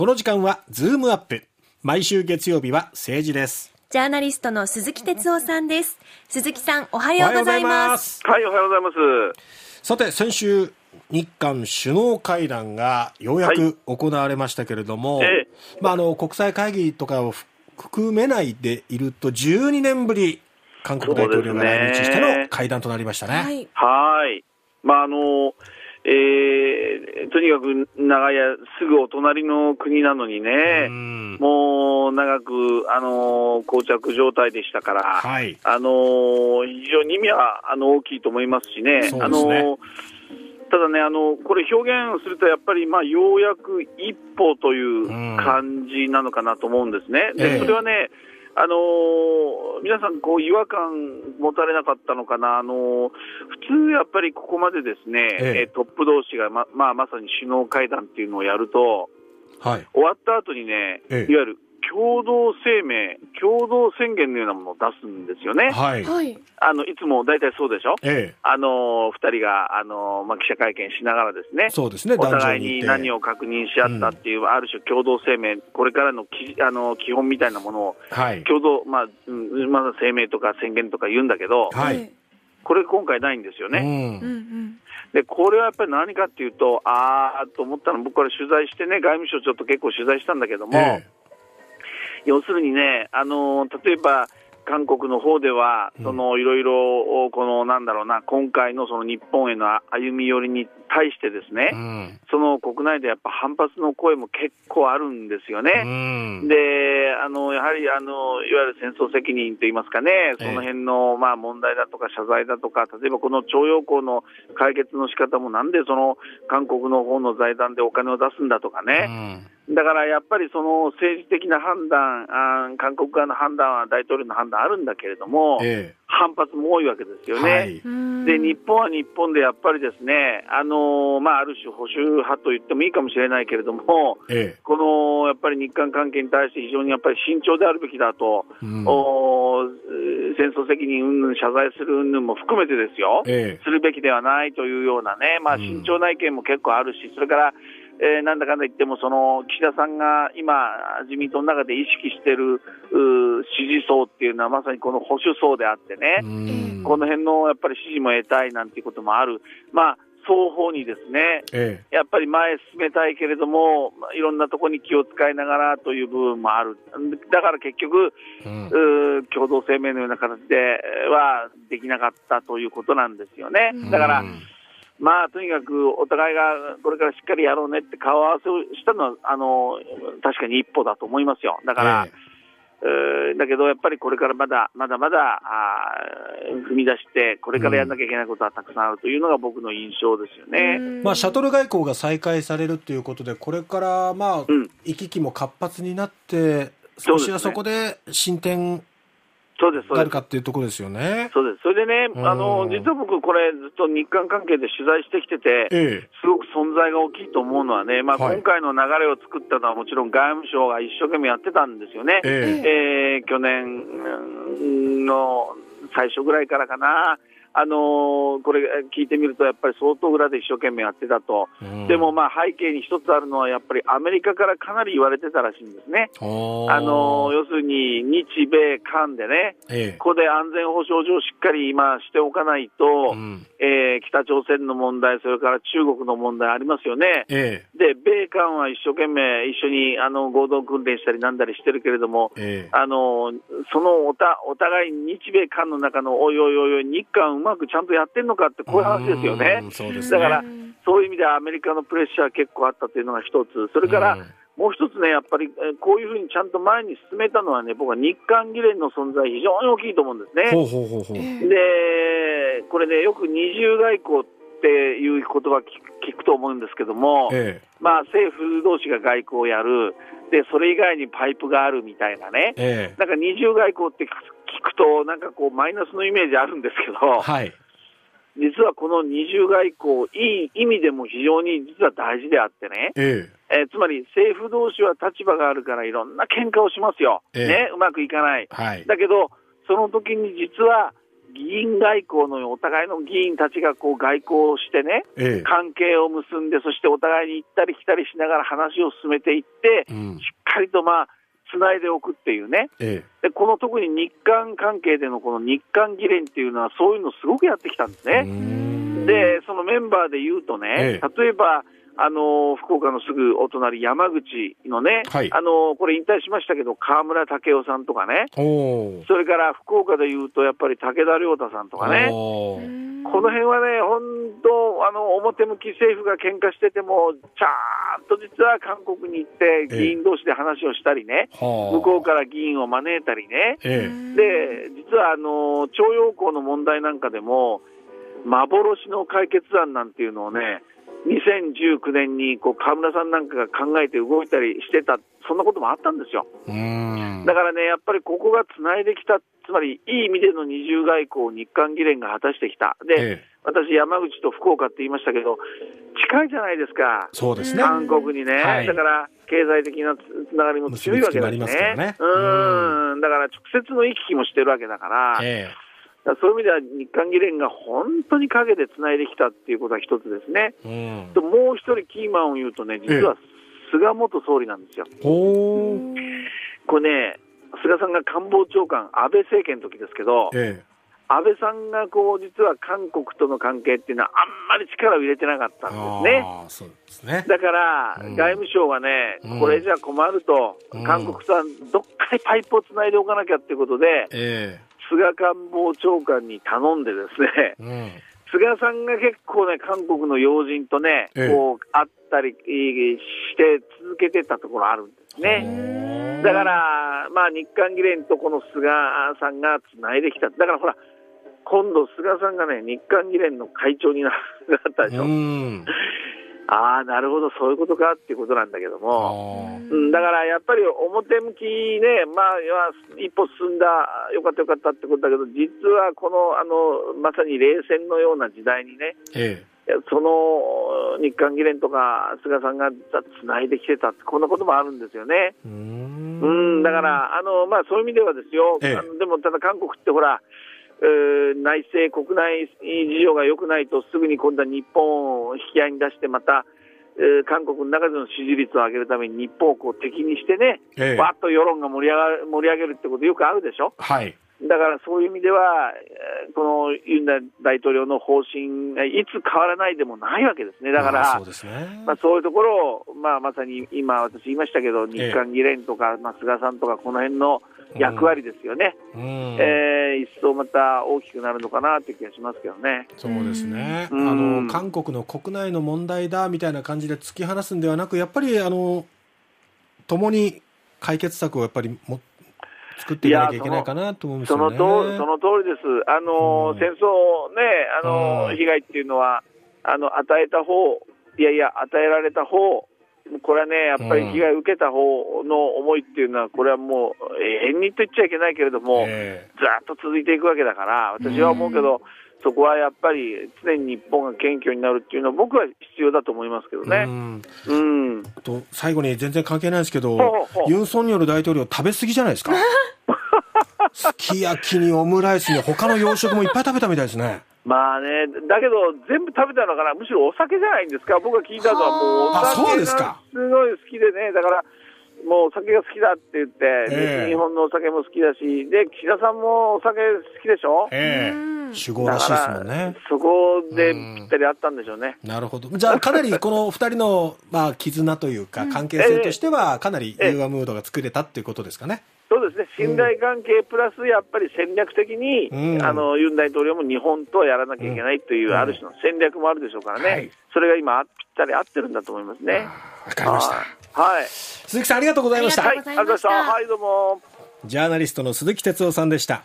この時間はズームアップ。毎週月曜日は政治です。ジャーナリストの鈴木哲夫さんです。鈴木さんおはようございます。はいおはようございます。さて先週日韓首脳会談がようやく行われましたけれども、はいええ、まあ、あの国際会議とかを含めないでいると12年ぶり韓国大統領が来日しての会談となりましたね。はい、はい。まああのえー、とにかく長屋、すぐお隣の国なのにね、もう長く、あのー、膠着状態でしたから、はい、あのー、非常に意味はあの大きいと思いますしね。ね。あのーただね、あのこれ、表現すると、やっぱり、まあ、ようやく一歩という感じなのかなと思うんですね。でそれはね、あのー、皆さん、こう違和感持たれなかったのかな、あのー、普通やっぱりここまでですね、ええ。トップ同士がま、まあ、まさに首脳会談っていうのをやると、はい、終わった後にね、ええ、いわゆる共同声明、共同宣言のようなものを出すんですよね。はい。あの、いつも大体そうでしょ？ええ。あの、二人が、あの、まあ、記者会見しながらですね。そうですね、お互いに何を確認し合ったっていう、うん、ある種共同声明、これからのきあの基本みたいなものを、はい。共同、まあ、まだ声明とか宣言とか言うんだけど、はい。これ今回ないんですよね。うん。で、これはやっぱり何かっていうと、あーと思ったの、僕、これ取材してね、外務省ちょっと結構取材したんだけども、ええ要するにね、あの例えば、韓国の方では、そのいろいろ、このなんだろうな、今回のその日本への歩み寄りに対してですね、うん、その国内でやっぱ反発の声も結構あるんですよね。うん、で、あの、やはり、あの、いわゆる戦争責任といいますかね、その辺の、まあ問題だとか謝罪だとか、例えばこの徴用工の解決の仕方もなんでその韓国の方の財団でお金を出すんだとかね、うんだからやっぱりその政治的な判断あ、韓国側の判断は大統領の判断あるんだけれども、ええ、反発も多いわけですよね、はい、で日本は日本でやっぱりですね、あのまあ、ある種保守派と言ってもいいかもしれないけれども、え、このやっぱり日韓関係に対して非常にやっぱり慎重であるべきだと、うん、お戦争責任云々謝罪する云々も含めてですよ、するべきではないというようなね、まあ、慎重な意見も結構あるし、それからえー、なんだかんだ言っても、その岸田さんが今、自民党の中で意識している支持層っていうのは、まさにこの保守層であってね、この辺のやっぱり支持も得たいなんていうこともある。まあ双方にですね、ええ、やっぱり前進めたいけれども、いろんなところに気を使いながらという部分もある、だから結局、うん、共同声明のような形ではできなかったということなんですよね。だから、うんまあ、とにかくお互いがこれからしっかりやろうねって顔合わせをしたのは、あの確かに一歩だと思いますよ。だから、えー、だけどやっぱりこれからまだまだまだあ踏み出して、これからやらなきゃいけないことはたくさんあるというのが僕の印象ですよね、まあ、シャトル外交が再開されるということで、これから、まあ、うん、行き来も活発になって、少しはそこで進展そうです、があるかっていうところですよね。そうです。それでね、あの、実は僕、これ、ずっと日韓関係で取材してきてて、ええ、すごく存在が大きいと思うのはね、まあ、今回の流れを作ったのはもちろん外務省が一生懸命やってたんですよね。えええー、去年の最初ぐらいからかな。あのー、これ聞いてみると、やっぱり相当裏で一生懸命やってたと、うん、でもまあ背景に一つあるのは、やっぱりアメリカからかなり言われてたらしいんですね。あのー、要するに日米韓でね、ええ、ここで安全保障上しっかり今しておかないと、うん、えー、北朝鮮の問題、それから中国の問題ありますよね。え、で、米韓は一生懸命一緒にあの合同訓練したりなんだりしてるけれども、あのそのおたお互い日米韓の中のおいおいおいおい、日韓うまくちゃんとやってるのかって、こういう話ですよね。ね。だから、そういう意味ではアメリカのプレッシャー結構あったというのが一つ、それから、もう一つね、やっぱりこういうふうにちゃんと前に進めたのはね、僕は日韓議連の存在、非常に大きいと思うんですね。ほうほうほうほう。で、これね、よく二重外交っていう言葉聞くと思うんですけども、ええ、まあ、政府同士が外交をやる、でそれ以外にパイプがあるみたいなね、え、なんか二重外交って聞くと、なんかこう、マイナスのイメージあるんですけど、はい、実はこの二重外交、いい意味でも非常に実は大事であってね、ええ。ー、つまり政府同士は立場があるから、いろんな喧嘩をしますよ、え。ね、うまくいかない、はい、だけど、その時に実は議員外交のお互いの議員たちがこう外交をしてね、ええ、関係を結んで、そしてお互いに行ったり来たりしながら話を進めていって、うん、しっかりとまあ、つないでおくっていうね、ええ、でこの特に日韓関係でのこの日韓議連っていうのは、そういうのすごくやってきたんですね。で、そのメンバーで言うとね、え、例えば、あの福岡のすぐお隣、山口のね、はい、あのこれ引退しましたけど、河村武雄さんとかね、それから福岡でいうと、やっぱり武田良太さんとかね、この辺はね、本当、あの表向き政府が喧嘩してても、ちゃんと実は韓国に行って、議員同士で話をしたりね、向こうから議員を招いたりね、で実はあの徴用工の問題なんかでも、幻の解決案なんていうのをね、2019年にこう河村さんなんかが考えて動いたりしてた、そんなこともあったんですよ。だからね、やっぱりここがつないできた、つまりいい意味での二重外交を日韓議連が果たしてきた。で、ええ、私、山口と福岡って言いましたけど、近いじゃないですか、そうですね韓国にね、はい、だから経済的なつながりも強いわけですね、ねうんだから直接の行き来もしてるわけだから。えそういう意味では日韓議連が本当に陰でつないできたっていうことは一つですね、うん、ともう一人キーマンを言うとね、実は菅元総理なんですよ。これね、菅さんが官房長官、安倍政権の時ですけど、ええ、安倍さんがこう実は韓国との関係っていうのは、あんまり力を入れてなかったんですね。ですね。だから、うん、外務省はね、これじゃ困ると、うん、韓国とはどっかでパイプをつないでおかなきゃっていうことで、え菅官房長官に頼んでですね、うん、菅さんが結構ね、韓国の要人とね、ええ、こう、会ったりして続けてたところあるんですね。だから、まあ、日韓議連とこの菅さんがつないできた。だからほら、今度、菅さんがね、日韓議連の会長になったでしょ。ああ、なるほど、そういうことかっていうことなんだけども、うん、だからやっぱり表向きね、まあ、一歩進んだ、よかったよかったってことだけど、実はこのあのまさに冷戦のような時代にね、ええ、その日韓議連とか菅さんがつないできてたこんなこともあるんですよね。うんだからあの、まあ、そういう意味ではですよ、ええ、あのでもただ韓国ってほら、内政、国内事情が良くないと、すぐに今度は日本を引き合いに出して、また、えー、韓国の中での支持率を上げるために日本をこう敵にしてね、ええ、わっと世論が盛り上がる盛り上げるってことよくあるでしょ？はい。だからそういう意味では、このユン大統領の方針がいつ変わらないでもないわけですね、だから、そうですね。まあ、そういうところを、まあ、まさに今、私言いましたけど、日韓議連とか、まあ、菅さんとか、この辺の役割ですよね、うん、えー、一層また大きくなるのかなという気がしますけどね。そうですね、うん、あの韓国の国内の問題だみたいな感じで突き放すんではなく、やっぱりあの共に解決策をやっぱりも作っていかなきゃいけないかなと思うんですよね。そのその通りです。あの、うん、戦争ね、あの、被害っていうのは、あの、与えた方、いやいや、与えられた方、これはね、やっぱり被害を受けた方の思いっていうのは、これはもう、永遠にと言っちゃいけないけれども、えー、ずっと続いていくわけだから、私は思うけど、うん、そこはやっぱり常に日本が謙虚になるっていうのは、僕は必要だと思いますけどね。うん。うん、と最後に全然関係ないですけど、ユン・ソンニョル大統領、食べ過ぎじゃないですか。すき焼きにオムライスに他の洋食もいっぱい食べたみたいですね。まあね、だけど全部食べたのかな、むしろお酒じゃないんですか、僕が聞いたのはもうお酒がすごい好きでね、だからもうお酒が好きだって言って、えー、日本のお酒も好きだし、で、岸田さんもお酒好きでしょ？ええ。ー、酒豪らしいですもんね。そこでぴったりあったんでしょうね。うなるほど。じゃあ、かなりこの二人の、まあ、絆というか、関係性としては、かなり融和ムードが作れたっていうことですかね。そうですね、信頼関係プラス、やっぱり戦略的に、うん、あのユン大統領も日本とはやらなきゃいけないという、ある種の戦略もあるでしょうからね、はい、それが今、ぴったり合ってるんだと思いますね。わかりました。はい。鈴木さん、ありがとうございました。はい、ありがとうございました。はい、どうも。ジャーナリストの鈴木哲夫さんでした。